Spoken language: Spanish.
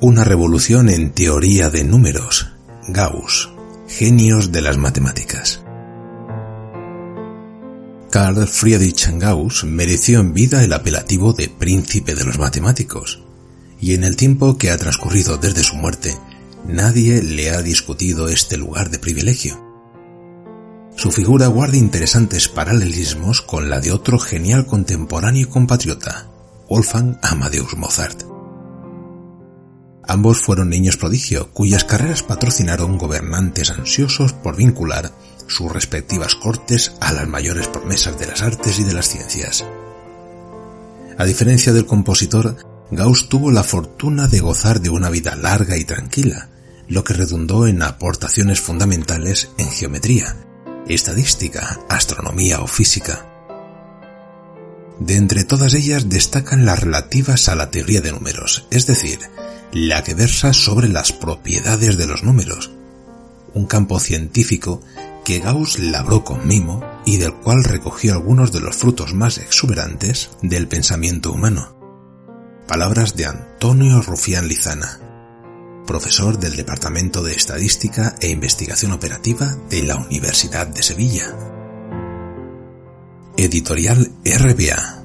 Una revolución en teoría de números. Gauss, genios de las matemáticas. Carl Friedrich Gauss mereció en vida el apelativo de príncipe de los matemáticos, y en el tiempo que ha transcurrido desde su muerte, nadie le ha discutido este lugar de privilegio. Su figura guarda interesantes paralelismos con la de otro genial contemporáneo y compatriota, Wolfgang Amadeus Mozart. Ambos fueron niños prodigio, cuyas carreras patrocinaron gobernantes ansiosos por vincular sus respectivas cortes a las mayores promesas de las artes y de las ciencias. A diferencia del compositor, Gauss tuvo la fortuna de gozar de una vida larga y tranquila, lo que redundó en aportaciones fundamentales en geometría, estadística, astronomía o física. De entre todas ellas destacan las relativas a la teoría de números, es decir, la que versa sobre las propiedades de los números, un campo científico que Gauss labró con mimo y del cual recogió algunos de los frutos más exuberantes del pensamiento humano. Palabras de Antonio Rufián Lizana, profesor del Departamento de Estadística e Investigación Operativa de la Universidad de Sevilla. Editorial RBA